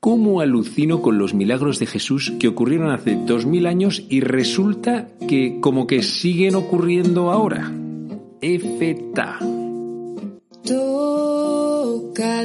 ¿Cómo alucino con los milagros de Jesús que ocurrieron hace dos mil años y resulta que como que siguen ocurriendo ahora? Efeta. Toca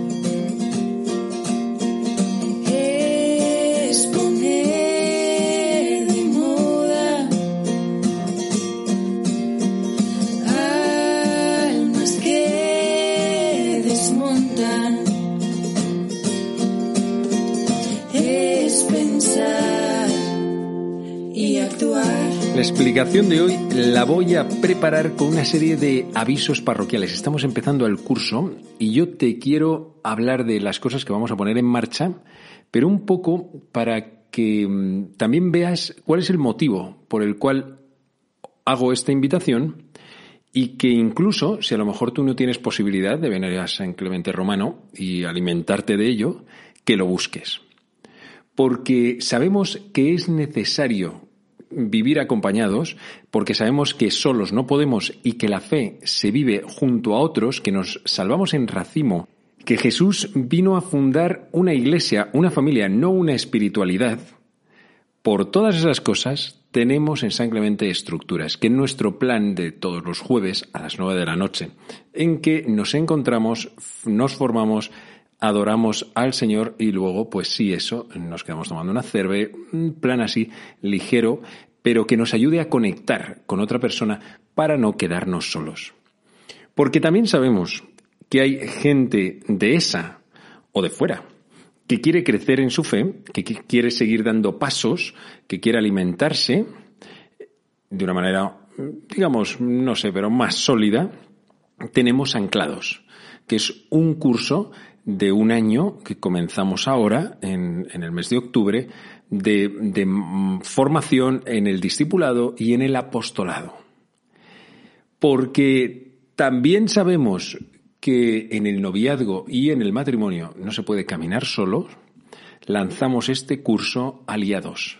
La explicación de hoy la voy a preparar con una serie de avisos parroquiales. Estamos empezando el curso y yo te quiero hablar de las cosas que vamos a poner en marcha, pero un poco para que mm, también veas cuál es el motivo por el cual hago esta invitación y que incluso, si a lo mejor tú no tienes posibilidad de venir a San Clemente Romano y alimentarte de ello, que lo busques. Porque sabemos que es necesario vivir acompañados, porque sabemos que solos no podemos y que la fe se vive junto a otros, que nos salvamos en racimo, que Jesús vino a fundar una iglesia, una familia, no una espiritualidad. Por todas esas cosas tenemos en San Clemente estructuras, que en nuestro plan de todos los jueves a las nueve de la noche, en que nos encontramos, nos formamos, adoramos al Señor y luego, pues sí, eso, nos quedamos tomando una cerve, un plan así ligero, pero que nos ayude a conectar con otra persona para no quedarnos solos. Porque también sabemos que hay gente de esa o de fuera que quiere crecer en su fe, que qui- quiere seguir dando pasos, que quiere alimentarse de una manera, digamos, no sé, pero más sólida, tenemos anclados, que es un curso de un año que comenzamos ahora, en, en el mes de octubre, de, de, mm, formación en el discipulado y en el apostolado. Porque también sabemos que en el noviazgo y en el matrimonio no se puede caminar solo, lanzamos este curso aliados,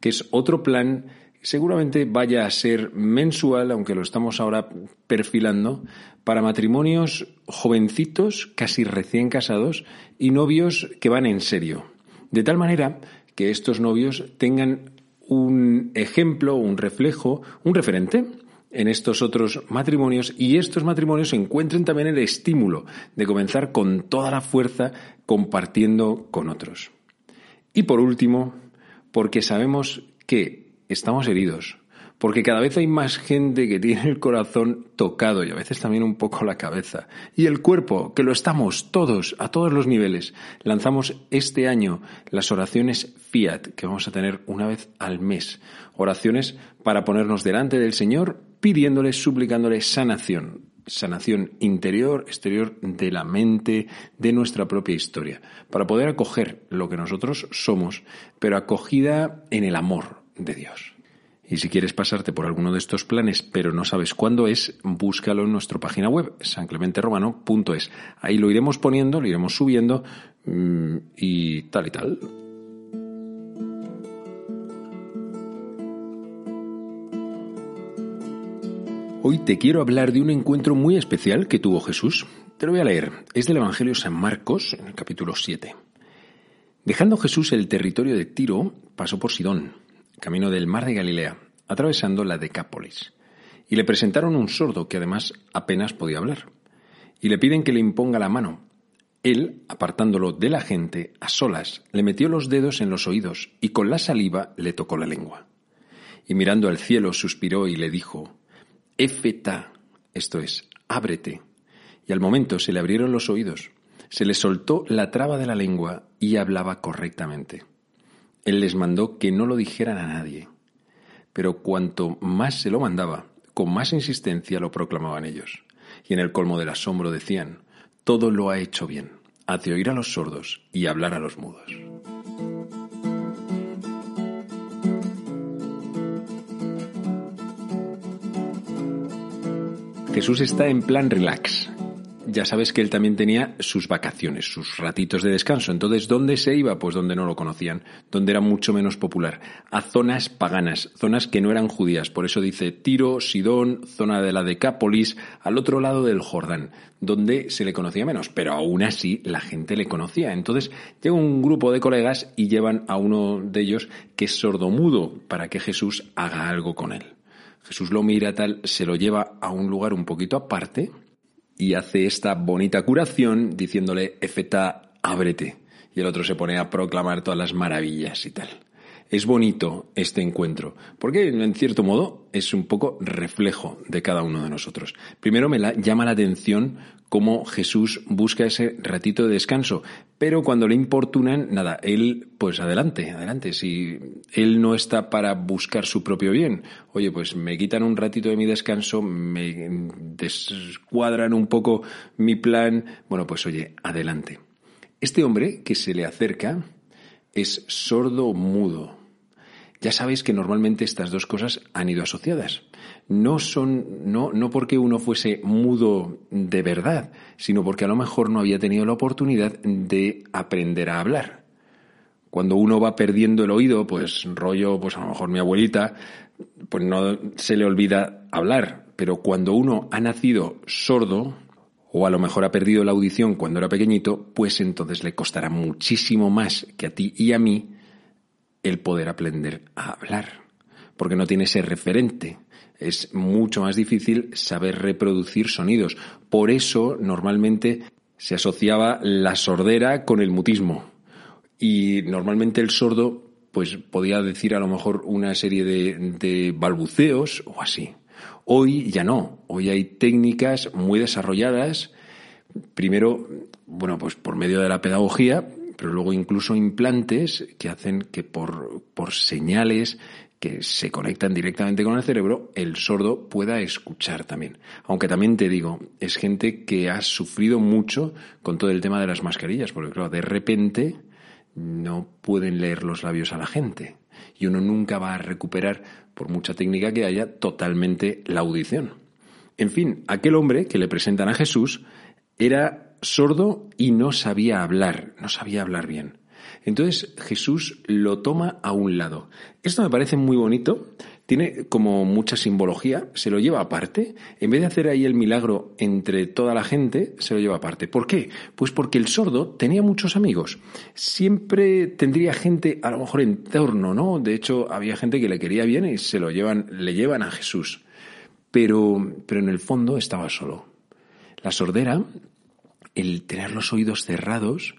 que es otro plan seguramente vaya a ser mensual, aunque lo estamos ahora perfilando, para matrimonios jovencitos, casi recién casados, y novios que van en serio. De tal manera que estos novios tengan un ejemplo, un reflejo, un referente en estos otros matrimonios y estos matrimonios encuentren también el estímulo de comenzar con toda la fuerza compartiendo con otros. Y por último, porque sabemos que estamos heridos, porque cada vez hay más gente que tiene el corazón tocado y a veces también un poco la cabeza, y el cuerpo, que lo estamos todos, a todos los niveles. Lanzamos este año las oraciones Fiat, que vamos a tener una vez al mes, oraciones para ponernos delante del Señor, pidiéndole, suplicándole sanación, sanación interior, exterior de la mente, de nuestra propia historia, para poder acoger lo que nosotros somos, pero acogida en el amor de Dios. Y si quieres pasarte por alguno de estos planes, pero no sabes cuándo es, búscalo en nuestra página web, sanclementeromano.es. Ahí lo iremos poniendo, lo iremos subiendo mm, y tal y tal. Hoy te quiero hablar de un encuentro muy especial que tuvo Jesús. Te lo voy a leer. Es del Evangelio San Marcos, en el capítulo 7. Dejando Jesús el territorio de Tiro, pasó por Sidón, camino del mar de Galilea, atravesando la Decápolis. Y le presentaron un sordo que además apenas podía hablar. Y le piden que le imponga la mano. Él, apartándolo de la gente, a solas, le metió los dedos en los oídos y con la saliva le tocó la lengua. Y mirando al cielo suspiró y le dijo, Efeta, esto es, ábrete. Y al momento se le abrieron los oídos, se le soltó la traba de la lengua y hablaba correctamente. Él les mandó que no lo dijeran a nadie. Pero cuanto más se lo mandaba, con más insistencia lo proclamaban ellos. Y en el colmo del asombro decían, todo lo ha hecho bien, hace oír a los sordos y hablar a los mudos. Jesús está en plan relax, ya sabes que él también tenía sus vacaciones, sus ratitos de descanso. Entonces, ¿dónde se iba? Pues donde no lo conocían, donde era mucho menos popular, a zonas paganas, zonas que no eran judías. Por eso dice Tiro, Sidón, zona de la Decápolis, al otro lado del Jordán, donde se le conocía menos, pero aún así la gente le conocía. Entonces, llega un grupo de colegas y llevan a uno de ellos que es sordomudo para que Jesús haga algo con él. Jesús lo mira tal, se lo lleva a un lugar un poquito aparte, y hace esta bonita curación diciéndole, Efeta, ábrete. Y el otro se pone a proclamar todas las maravillas y tal. Es bonito este encuentro, porque en cierto modo es un poco reflejo de cada uno de nosotros. Primero me llama la atención cómo Jesús busca ese ratito de descanso, pero cuando le importunan, nada, él, pues adelante, adelante. Si él no está para buscar su propio bien, oye, pues me quitan un ratito de mi descanso, me descuadran un poco mi plan, bueno, pues oye, adelante. Este hombre que se le acerca es sordo mudo. Ya sabéis que normalmente estas dos cosas han ido asociadas. No son, no, no porque uno fuese mudo de verdad, sino porque a lo mejor no había tenido la oportunidad de aprender a hablar. Cuando uno va perdiendo el oído, pues rollo, pues a lo mejor mi abuelita, pues no se le olvida hablar. Pero cuando uno ha nacido sordo, o a lo mejor ha perdido la audición cuando era pequeñito, pues entonces le costará muchísimo más que a ti y a mí el poder aprender a hablar, porque no tiene ese referente. Es mucho más difícil saber reproducir sonidos. Por eso, normalmente, se asociaba la sordera con el mutismo. Y normalmente el sordo, pues podía decir a lo mejor una serie de, de balbuceos o así. Hoy ya no. Hoy hay técnicas muy desarrolladas. Primero, bueno, pues por medio de la pedagogía, pero luego incluso implantes que hacen que por, por señales que se conectan directamente con el cerebro, el sordo pueda escuchar también. Aunque también te digo, es gente que ha sufrido mucho con todo el tema de las mascarillas, porque claro, de repente no pueden leer los labios a la gente y uno nunca va a recuperar, por mucha técnica que haya, totalmente la audición. En fin, aquel hombre que le presentan a Jesús era sordo y no sabía hablar, no sabía hablar bien. Entonces Jesús lo toma a un lado. Esto me parece muy bonito, tiene como mucha simbología, se lo lleva aparte, en vez de hacer ahí el milagro entre toda la gente, se lo lleva aparte. ¿Por qué? Pues porque el sordo tenía muchos amigos, siempre tendría gente a lo mejor en torno, ¿no? De hecho, había gente que le quería bien y se lo llevan, le llevan a Jesús. Pero, pero en el fondo estaba solo. La sordera el tener los oídos cerrados,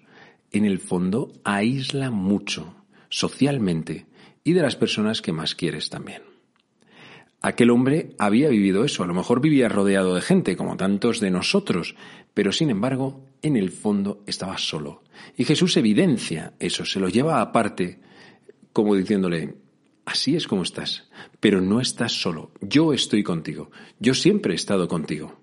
en el fondo, aísla mucho socialmente y de las personas que más quieres también. Aquel hombre había vivido eso, a lo mejor vivía rodeado de gente, como tantos de nosotros, pero sin embargo, en el fondo estaba solo. Y Jesús evidencia eso, se lo lleva aparte, como diciéndole, así es como estás, pero no estás solo, yo estoy contigo, yo siempre he estado contigo.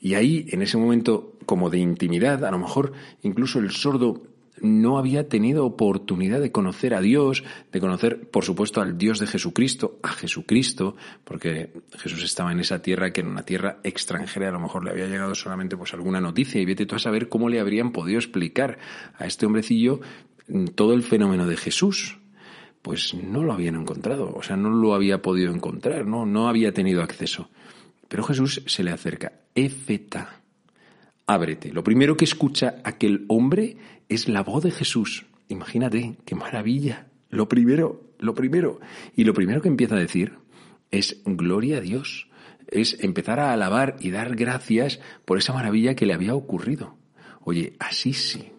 Y ahí, en ese momento como de intimidad, a lo mejor incluso el sordo no había tenido oportunidad de conocer a Dios, de conocer, por supuesto, al Dios de Jesucristo, a Jesucristo, porque Jesús estaba en esa tierra que en una tierra extranjera a lo mejor le había llegado solamente pues alguna noticia y vete tú a saber cómo le habrían podido explicar a este hombrecillo todo el fenómeno de Jesús. Pues no lo habían encontrado, o sea, no lo había podido encontrar, no, no había tenido acceso. Pero Jesús se le acerca, Efeta, ábrete. Lo primero que escucha aquel hombre es la voz de Jesús. Imagínate, qué maravilla. Lo primero, lo primero. Y lo primero que empieza a decir es gloria a Dios. Es empezar a alabar y dar gracias por esa maravilla que le había ocurrido. Oye, así sí.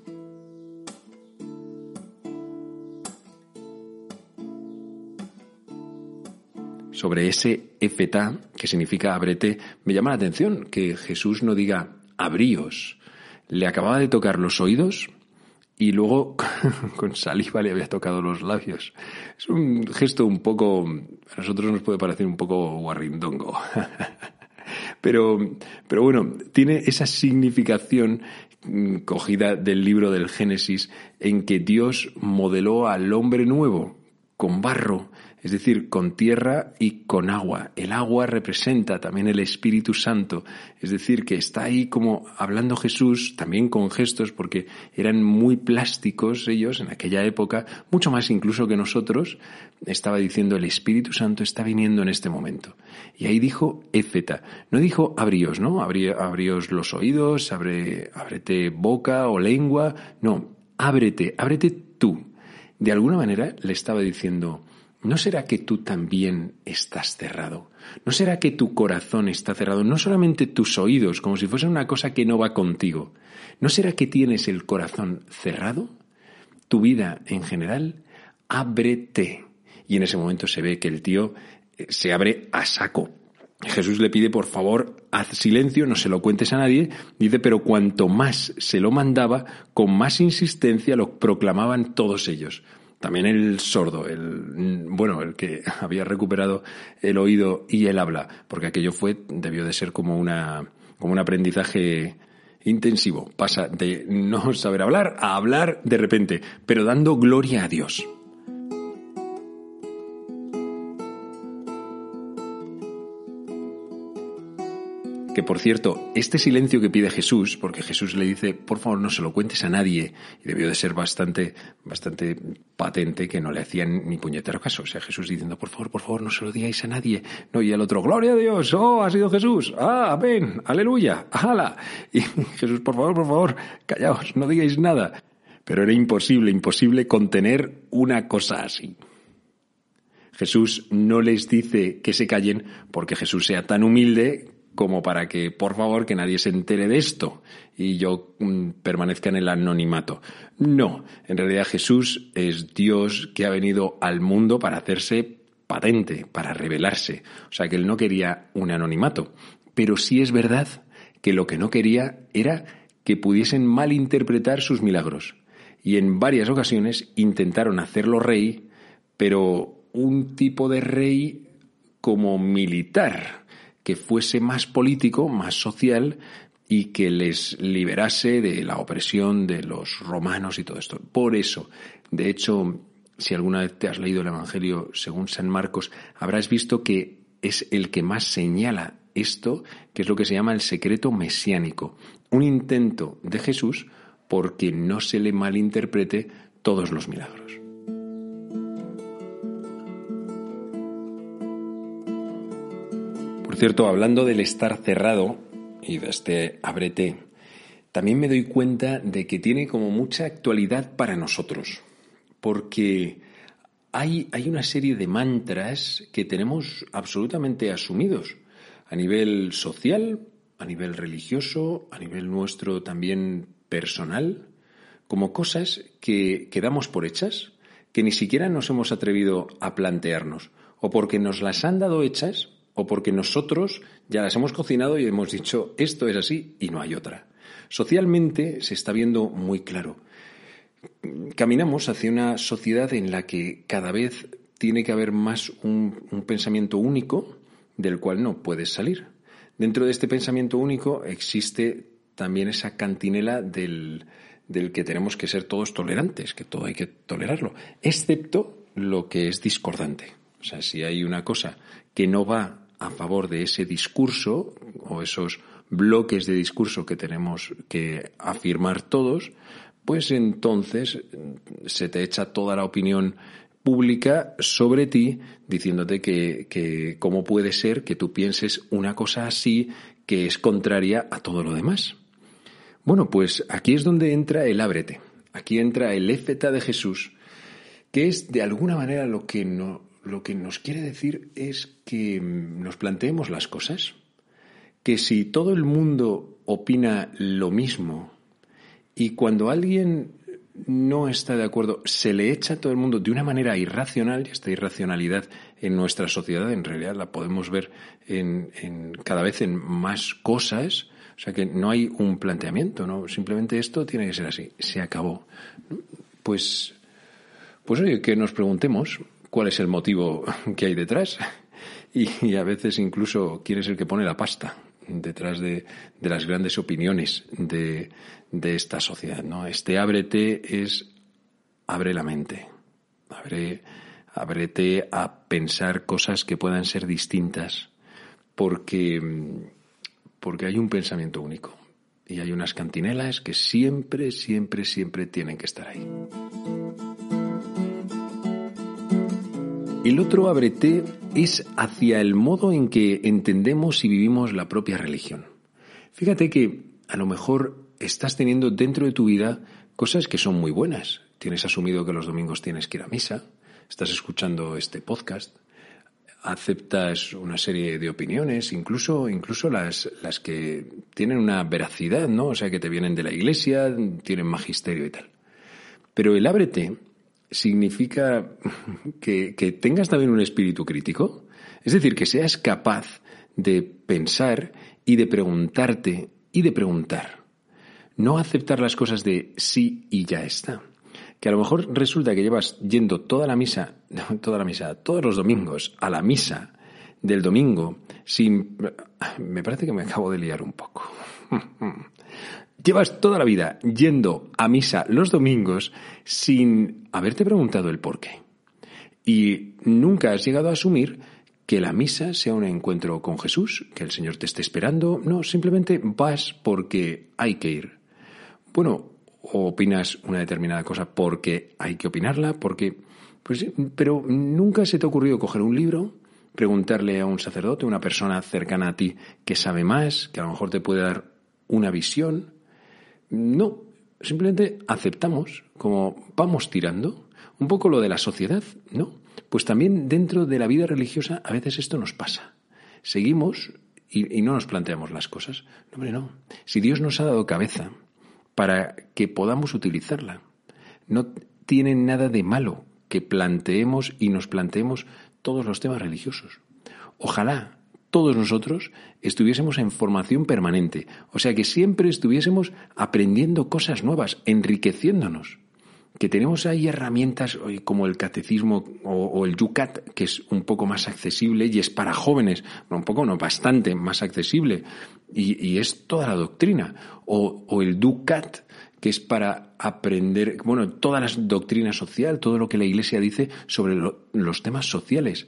Sobre ese efetá, que significa ábrete, me llama la atención que Jesús no diga abríos. Le acababa de tocar los oídos y luego con saliva le había tocado los labios. Es un gesto un poco, a nosotros nos puede parecer un poco guarrindongo. Pero, pero bueno, tiene esa significación mm, cogida del libro del Génesis en que Dios modeló al hombre nuevo con barro es decir, con tierra y con agua. El agua representa también el Espíritu Santo, es decir, que está ahí como hablando Jesús, también con gestos, porque eran muy plásticos ellos en aquella época, mucho más incluso que nosotros, estaba diciendo el Espíritu Santo está viniendo en este momento. Y ahí dijo éfeta, no dijo abríos, ¿no? abríos los oídos, abre, ábrete boca o lengua, no, ábrete, ábrete tú. De alguna manera le estaba diciendo, ¿No será que tú también estás cerrado? ¿No será que tu corazón está cerrado? No solamente tus oídos, como si fuese una cosa que no va contigo. ¿No será que tienes el corazón cerrado? Tu vida en general, ábrete. Y en ese momento se ve que el tío eh, se abre a saco. Jesús le pide, por favor, haz silencio, no se lo cuentes a nadie. Dice, pero cuanto más se lo mandaba, con más insistencia lo proclamaban todos ellos. También el sordo, el, bueno, el que había recuperado el oído y el habla, porque aquello fue, debió de ser como una, como un aprendizaje intensivo. Pasa de no saber hablar a hablar de repente, pero dando gloria a Dios. Que por cierto, este silencio que pide Jesús, porque Jesús le dice, por favor no se lo cuentes a nadie, y debió de ser bastante, bastante patente que no le hacían ni puñetero caso. O sea, Jesús diciendo, por favor, por favor, no se lo digáis a nadie. No, y el otro, gloria a Dios, oh, ha sido Jesús, ah, amén, aleluya, ala. Y Jesús, por favor, por favor, callaos, no digáis nada. Pero era imposible, imposible contener una cosa así. Jesús no les dice que se callen porque Jesús sea tan humilde como para que, por favor, que nadie se entere de esto y yo mm, permanezca en el anonimato. No, en realidad Jesús es Dios que ha venido al mundo para hacerse patente, para revelarse. O sea que él no quería un anonimato. Pero sí es verdad que lo que no quería era que pudiesen malinterpretar sus milagros. Y en varias ocasiones intentaron hacerlo rey, pero un tipo de rey como militar que fuese más político, más social y que les liberase de la opresión de los romanos y todo esto. Por eso, de hecho, si alguna vez te has leído el Evangelio según San Marcos, habrás visto que es el que más señala esto, que es lo que se llama el secreto mesiánico, un intento de Jesús porque no se le malinterprete todos los milagros. Cierto, hablando del estar cerrado y de este ábrete, también me doy cuenta de que tiene como mucha actualidad para nosotros, porque hay, hay una serie de mantras que tenemos absolutamente asumidos a nivel social, a nivel religioso, a nivel nuestro también personal, como cosas que, que damos por hechas, que ni siquiera nos hemos atrevido a plantearnos, o porque nos las han dado hechas o porque nosotros ya las hemos cocinado y hemos dicho esto es así y no hay otra. Socialmente se está viendo muy claro. Caminamos hacia una sociedad en la que cada vez tiene que haber más un, pensamiento único del cual no puedes salir. Dentro de este pensamiento único existe también esa cantinela del, del que tenemos que ser todos tolerantes, que todo hay que tolerarlo, excepto lo que es discordante. O sea, si hay una cosa que no va a favor de ese discurso o esos bloques de discurso que tenemos que afirmar todos, pues entonces se te echa toda la opinión pública sobre ti diciéndote que, que cómo puede ser que tú pienses una cosa así que es contraria a todo lo demás. Bueno, pues aquí es donde entra el ábrete. Aquí entra el éfeta de Jesús, que es de alguna manera lo que no, lo que nos quiere decir es que nos planteemos las cosas, que si todo el mundo opina lo mismo Y cuando alguien no está de acuerdo, se le echa a todo el mundo de una manera irracional, y esta irracionalidad en nuestra sociedad en realidad la podemos ver en, en cada vez en más cosas, o sea que no hay un planteamiento, ¿no? Simplemente esto tiene que ser así, se acabó. Pues, pues oye, que nos preguntemos cuál es el motivo que hay detrás y, a veces incluso quiere ser el que pone la pasta detrás de, de las grandes opiniones de, de, esta sociedad. ¿no? Este ábrete es abre la mente, abre, ábrete a pensar cosas que puedan ser distintas, porque, porque hay un pensamiento único y hay unas cantinelas que siempre, siempre, siempre tienen que estar ahí. El otro abrete es hacia el modo en que entendemos y vivimos la propia religión. Fíjate que a lo mejor estás teniendo dentro de tu vida cosas que son muy buenas. Tienes asumido que los domingos tienes que ir a misa, estás escuchando este podcast, aceptas una serie de opiniones, incluso, incluso las, las que tienen una veracidad, ¿no? O sea, que te vienen de la iglesia, tienen magisterio y tal. Pero el ábrete significa que, que tengas también un espíritu crítico, es decir, que seas capaz de pensar y de preguntarte y de preguntar. No aceptar las cosas de sí y ya está. Que a lo mejor resulta que llevas yendo toda la misa, toda la misa, todos los domingos a la misa del domingo sin... Me parece que me acabo de liar un poco. Llevas toda la vida yendo a misa los domingos sin haberte preguntado el por qué. Y nunca has llegado a asumir que la misa sea un encuentro con Jesús, que el Señor te esté esperando. No, simplemente vas porque hay que ir. Bueno, o opinas una determinada cosa porque hay que opinarla, porque... Pues, pero nunca se te ha ocurrido coger un libro, preguntarle a un sacerdote, una persona cercana a ti que sabe más, que a lo mejor te puede dar una visión, no, simplemente aceptamos como vamos tirando. Un poco lo de la sociedad, ¿no? Pues también dentro de la vida religiosa a veces esto nos pasa. Seguimos y, no nos planteamos las cosas. No, hombre, no. Si Dios nos ha dado cabeza para que podamos utilizarla, no tiene nada de malo que planteemos y nos planteemos todos los temas religiosos. Ojalá todos nosotros estuviésemos en formación permanente, o sea que siempre estuviésemos aprendiendo cosas nuevas, enriqueciéndonos. Que tenemos ahí herramientas como el catecismo o, el Yucat, que es un poco más accesible y es para jóvenes, un poco no, bastante más accesible, y, es toda la doctrina. O, el Ducat, que es para aprender, bueno, todas las doctrinas social, todo lo que la Iglesia dice sobre los temas sociales.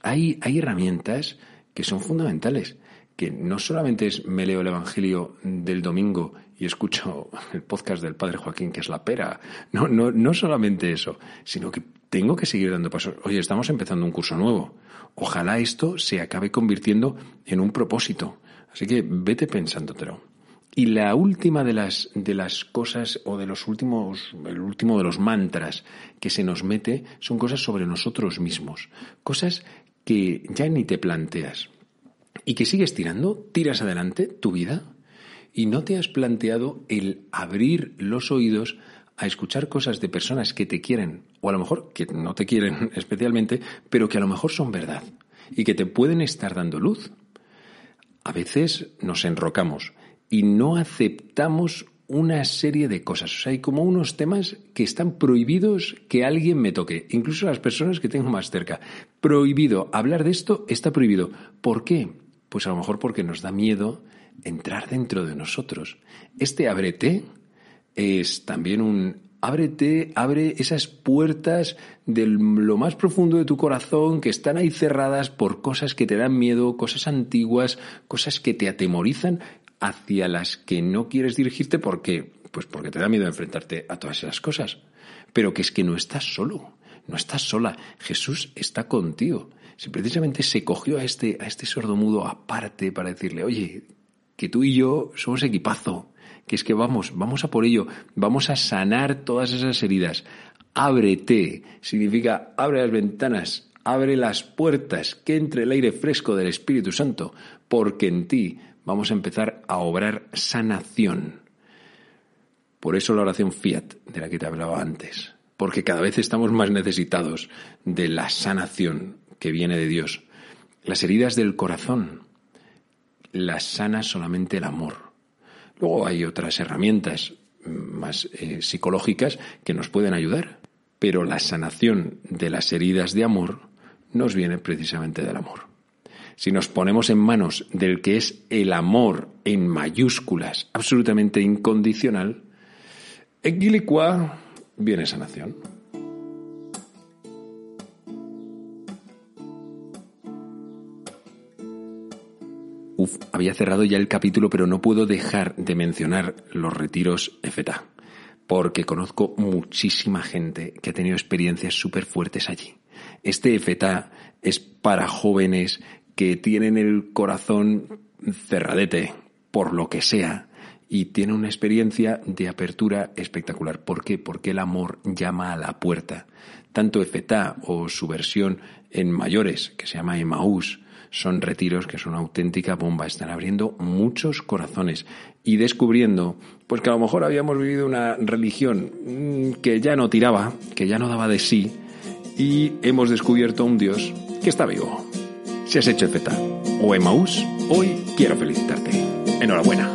Hay, hay herramientas que son fundamentales, que no solamente es me leo el Evangelio del domingo y escucho el podcast del Padre Joaquín, que es la pera, no, no, no solamente eso, sino que tengo que seguir dando pasos. Oye, estamos empezando un curso nuevo. Ojalá esto se acabe convirtiendo en un propósito. Así que vete pensándotelo. Y la última de las, de las cosas o de los últimos, el último de los mantras que se nos mete son cosas sobre nosotros mismos. Cosas que ya ni te planteas y que sigues tirando, tiras adelante tu vida y no te has planteado el abrir los oídos a escuchar cosas de personas que te quieren o a lo mejor que no te quieren especialmente, pero que a lo mejor son verdad y que te pueden estar dando luz. A veces nos enrocamos y no aceptamos una serie de cosas. O sea, hay como unos temas que están prohibidos que alguien me toque, incluso las personas que tengo más cerca. Prohibido. Hablar de esto está prohibido. ¿Por qué? Pues a lo mejor porque nos da miedo entrar dentro de nosotros. Este ábrete es también un ábrete, abre esas puertas de lo más profundo de tu corazón que están ahí cerradas por cosas que te dan miedo, cosas antiguas, cosas que te atemorizan hacia las que no quieres dirigirte porque pues porque te da miedo enfrentarte a todas esas cosas, pero que es que no estás solo, no estás sola, Jesús está contigo. Si precisamente se cogió a este a este sordomudo aparte para decirle, "Oye, que tú y yo somos equipazo, que es que vamos, vamos a por ello, vamos a sanar todas esas heridas. Ábrete, significa abre las ventanas, abre las puertas, que entre el aire fresco del Espíritu Santo, porque en ti vamos a empezar a obrar sanación. Por eso la oración fiat, de la que te hablaba antes. Porque cada vez estamos más necesitados de la sanación que viene de Dios. Las heridas del corazón las sana solamente el amor. Luego hay otras herramientas más eh, psicológicas que nos pueden ayudar, pero la sanación de las heridas de amor nos viene precisamente del amor. Si nos ponemos en manos del que es el amor en mayúsculas, absolutamente incondicional, equilicua viene sanación. Uf, había cerrado ya el capítulo, pero no puedo dejar de mencionar los retiros EFETA, porque conozco muchísima gente que ha tenido experiencias súper fuertes allí. Este EFETA es para jóvenes que tienen el corazón cerradete, por lo que sea, y tiene una experiencia de apertura espectacular. ¿Por qué? Porque el amor llama a la puerta. Tanto EFETA o su versión en mayores, que se llama Emaús, son retiros que son una auténtica bomba. Están abriendo muchos corazones y descubriendo, pues que a lo mejor habíamos vivido una religión mm, que ya no tiraba, que ya no daba de sí, y hemos descubierto un Dios que está vivo. Si has hecho EFETA o Emaús, hoy quiero felicitarte. Enhorabuena.